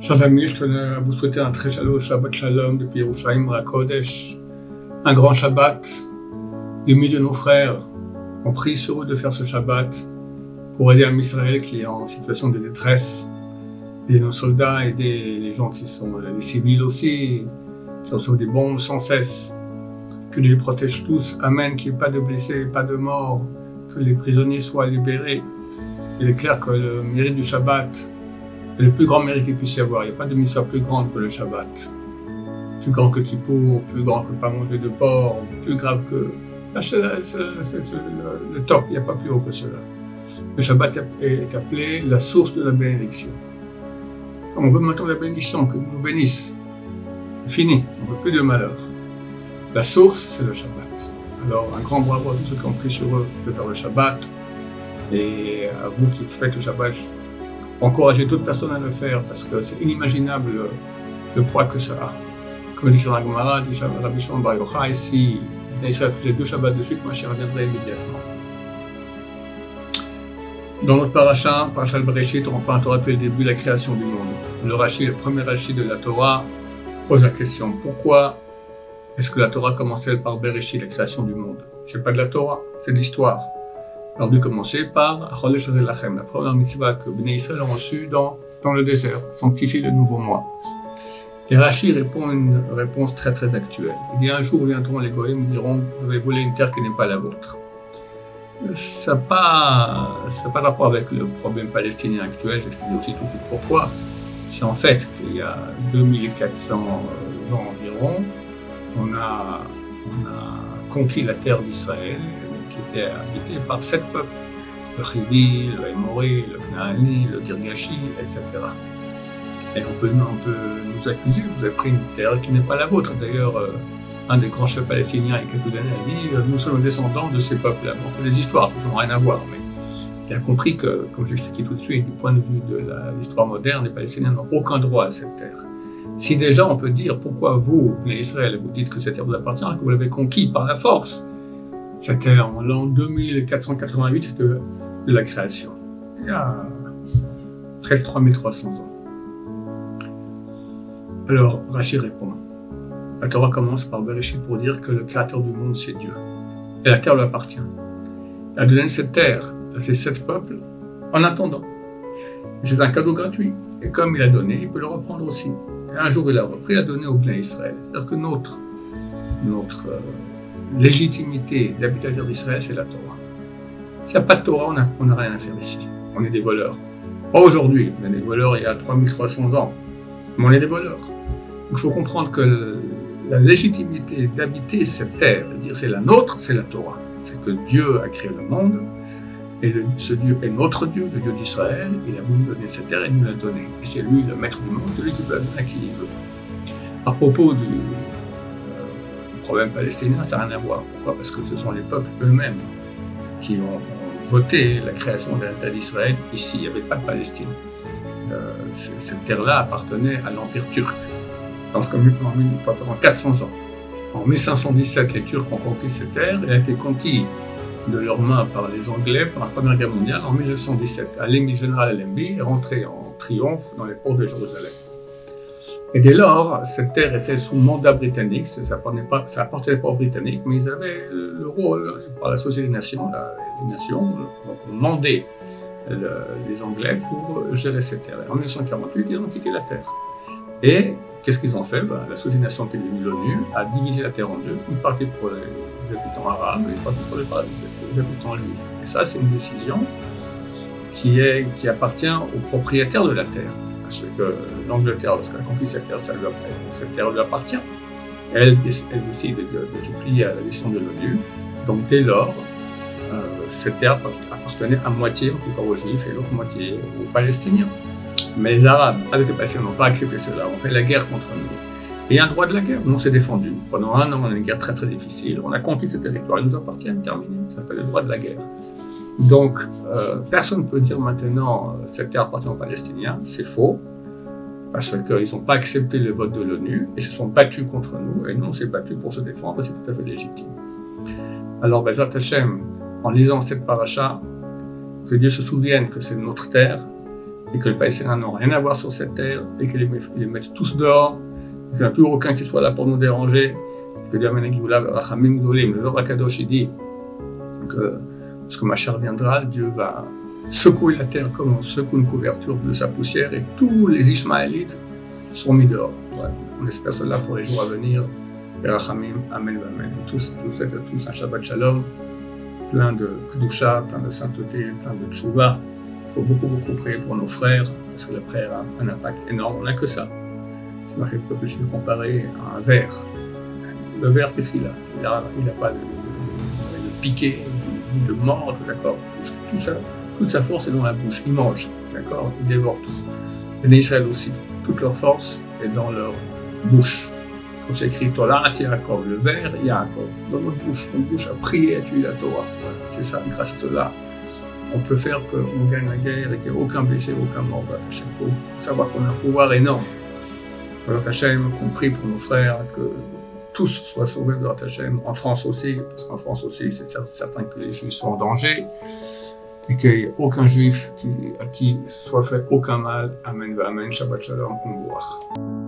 Chers amis, je tenais vous souhaiter un très chaleureux Shabbat Shalom depuis Yerushalayim Rakodesh. Un grand Shabbat. Des milliers de nos frères ont pris sur eux de faire ce Shabbat pour aider un Israël qui est en situation de détresse. Et nos soldats, aider les gens qui sont les civils aussi, qui reçoivent des bombes sans cesse. Que Dieu les protège tous. Amen. Qu'il n'y ait pas de blessés, pas de morts. Que les prisonniers soient libérés. Il est clair que le mérite du Shabbat, le plus grand mérite qu'il puisse y avoir. Il n'y a pas de mystère plus grand que le Shabbat. Plus grand que Kippour, plus grand que pas manger de porc, plus grave que... C'est le, top, il n'y a pas plus haut que cela. Le Shabbat est appelé la source de la bénédiction. On veut maintenant la bénédiction, que nous bénisse. Fini, on ne veut plus de malheur. La source, c'est le Shabbat. Alors, un grand bravo à tous ceux qui ont pris sur eux de faire le Shabbat. Et à vous qui faites le Shabbat, encourager d'autres personnes à le faire parce que c'est inimaginable le, poids que ça a. Comme dit sur la Gemara, du Rabbi Shimon Bar Yochai, si Israël faisait deux Shabbats de suite, ma chère reviendrait immédiatement. Dans notre paracha, paracha Bereshit, on reprend la Torah depuis le début, la création du monde. Le Rashi, le premier Rashi de la Torah, pose la question pourquoi est-ce que la Torah commençait par Bereshit, la création du monde? C'est pas de la Torah, c'est de l'histoire. Alors dû commencer par Chodesh Lachem, la première mitzvah que Bnei Israël ont reçue dans, dans le désert, sanctifier le nouveau mois. Et Rashi répond une réponse très très actuelle. Il dit un jour viendront les Goïms et diront vous avez volé une terre qui n'est pas la vôtre. Ça n'a pas, pas rapport avec le problème palestinien actuel, j'explique aussi tout de suite pourquoi. C'est en fait qu'il y a 2400 ans environ, on a, on a conquis la terre d'Israël, était habité par sept peuples, le Chivi, le Hémori, le Knaani, le Girgashi, etc. Et on peut, nous accuser, vous avez pris une terre qui n'est pas la vôtre. D'ailleurs, euh, un des grands chefs palestiniens il y a quelques années a dit euh, Nous sommes descendants de ces peuples-là. On fait des histoires, ça n'a rien à voir. Mais il a compris que, comme j'expliquais tout de suite, du point de vue de l'histoire moderne, les Palestiniens n'ont aucun droit à cette terre. Si déjà on peut dire pourquoi vous, les Israël, vous dites que cette terre vous appartient, que vous l'avez conquis par la force, c'était en l'an 2488 de, la création, il y a presque 3300 ans. Alors Rachid répond. La Torah commence par Bereshit pour dire que le créateur du monde, c'est Dieu. Et la terre lui appartient. Il a donné cette terre à ces sept peuples en attendant. C'est un cadeau gratuit. Et comme il a donné, il peut le reprendre aussi. Et un jour, il a repris, il a donné au plein Israël. C'est-à-dire que notre, notre euh, légitimité d'habiter d'Israël, c'est la Torah. S'il n'y a pas de Torah, on n'a rien à faire ici. On est des voleurs. Pas aujourd'hui, on est des voleurs il y a 3300 ans. Mais on est des voleurs. il faut comprendre que la légitimité d'habiter cette terre, dire c'est la nôtre, c'est la Torah. C'est que Dieu a créé le monde, et ce Dieu est notre Dieu, le Dieu d'Israël. Il a voulu donner cette terre et nous l'a donnée. Et c'est lui le maître du monde, celui qui peut la donner à. À propos du, problème palestinien, ça n'a rien à voir. Pourquoi? Parce que ce sont les peuples eux-mêmes qui ont, voté la création de l'État d'Israël. Ici, il n'y avait pas de Palestine. Euh, cette terre-là appartenait à l'Empire turc. Donc, pendant 400 ans. En 1517, les Turcs ont conquis cette terre. Elle a été conquise de leurs mains par les Anglais pendant la Première Guerre mondiale en 1917. Allenby, général Allenby est rentré en triomphe dans les ports de Jérusalem. Et dès lors, cette terre était sous mandat britannique, ça n'appartenait pas, aux Britanniques, mais ils avaient le rôle, par la Société des Nations, les Nations, les Anglais pour gérer cette terre. En 1948, ils ont quitté la terre. Et qu'est-ce qu'ils ont fait? Ben, La Société des Nations, qui est l'ONU, a divisé la terre en deux, une partie pour les habitants arabes et une partie pour les habitants juifs. Et ça, c'est une décision qui appartient aux propriétaires de la terre parce que l'Angleterre, lorsqu'elle a compris cette terre, cette terre lui appartient. Elle, elle décide de, se plier à la décision de l'ONU. Donc dès lors, euh, cette terre appartenait à moitié encore aux Juifs et l'autre moitié aux Palestiniens. Mais les Arabes, avec les Palestiniens, n'ont pas accepté cela. On fait la guerre contre nous. Et il y a un droit de la guerre. On s'est défendu. Pendant un an, on a une guerre très très difficile. On a conquis ce territoire. Il nous appartient, terminé. Ça s'appelle le droit de la guerre. Donc, euh, personne ne peut dire maintenant euh, cette terre appartient aux Palestiniens, c'est faux, parce qu'ils n'ont pas accepté le vote de l'ONU et se sont battus contre nous, et nous on s'est battus pour se défendre, c'est tout à fait légitime. Alors, Bezat Hashem, en lisant cette paracha, que Dieu se souvienne que c'est notre terre, et que les Palestiniens n'ont rien à voir sur cette terre, et qu'ils les, mettent tous dehors, et qu'il n'y a plus aucun qui soit là pour nous déranger, et que Dieu le Rakadosh, il dit que lorsque ma chère viendra, Dieu va secouer la terre comme on secoue une couverture de sa poussière, et tous les Ishmaélites seront mis dehors. On espère cela pour les jours à venir. Berachamim, Amen, Amen. Je vous souhaite à tous un Shabbat Shalom, plein de Kedusha, plein de sainteté, plein de Tchouva. Il faut beaucoup, beaucoup prier pour nos frères, parce que la prière a un impact énorme. On n'a que ça. Je ne peux plus comparer à un verre. Le verre, qu'est-ce qu'il a? Il n'a pas de, de, de, de mordre, d'accord tout ça, Toute sa force est dans la bouche. Il mange, d'accord Il dévore tout. Les Israël aussi. Toute leur force est dans leur bouche. Comme c'est écrit Tolat Yaakov, le verre Yaakov, dans notre bouche. Notre bouche a prié et tué la Torah. C'est ça, grâce à cela, on peut faire qu'on gagne la guerre et qu'il n'y ait aucun blessé, aucun mort. Il faut, savoir qu'on a un pouvoir énorme. Alors Hachem, compris pour nos frères, que tous soient sauvés de Hachem, en France aussi, parce qu'en France aussi, c'est certain que les Juifs sont en danger, et qu'il n'y ait aucun Juif qui, à qui soit fait aucun mal. Amen, Amen, Shabbat Shalom, Umbuach.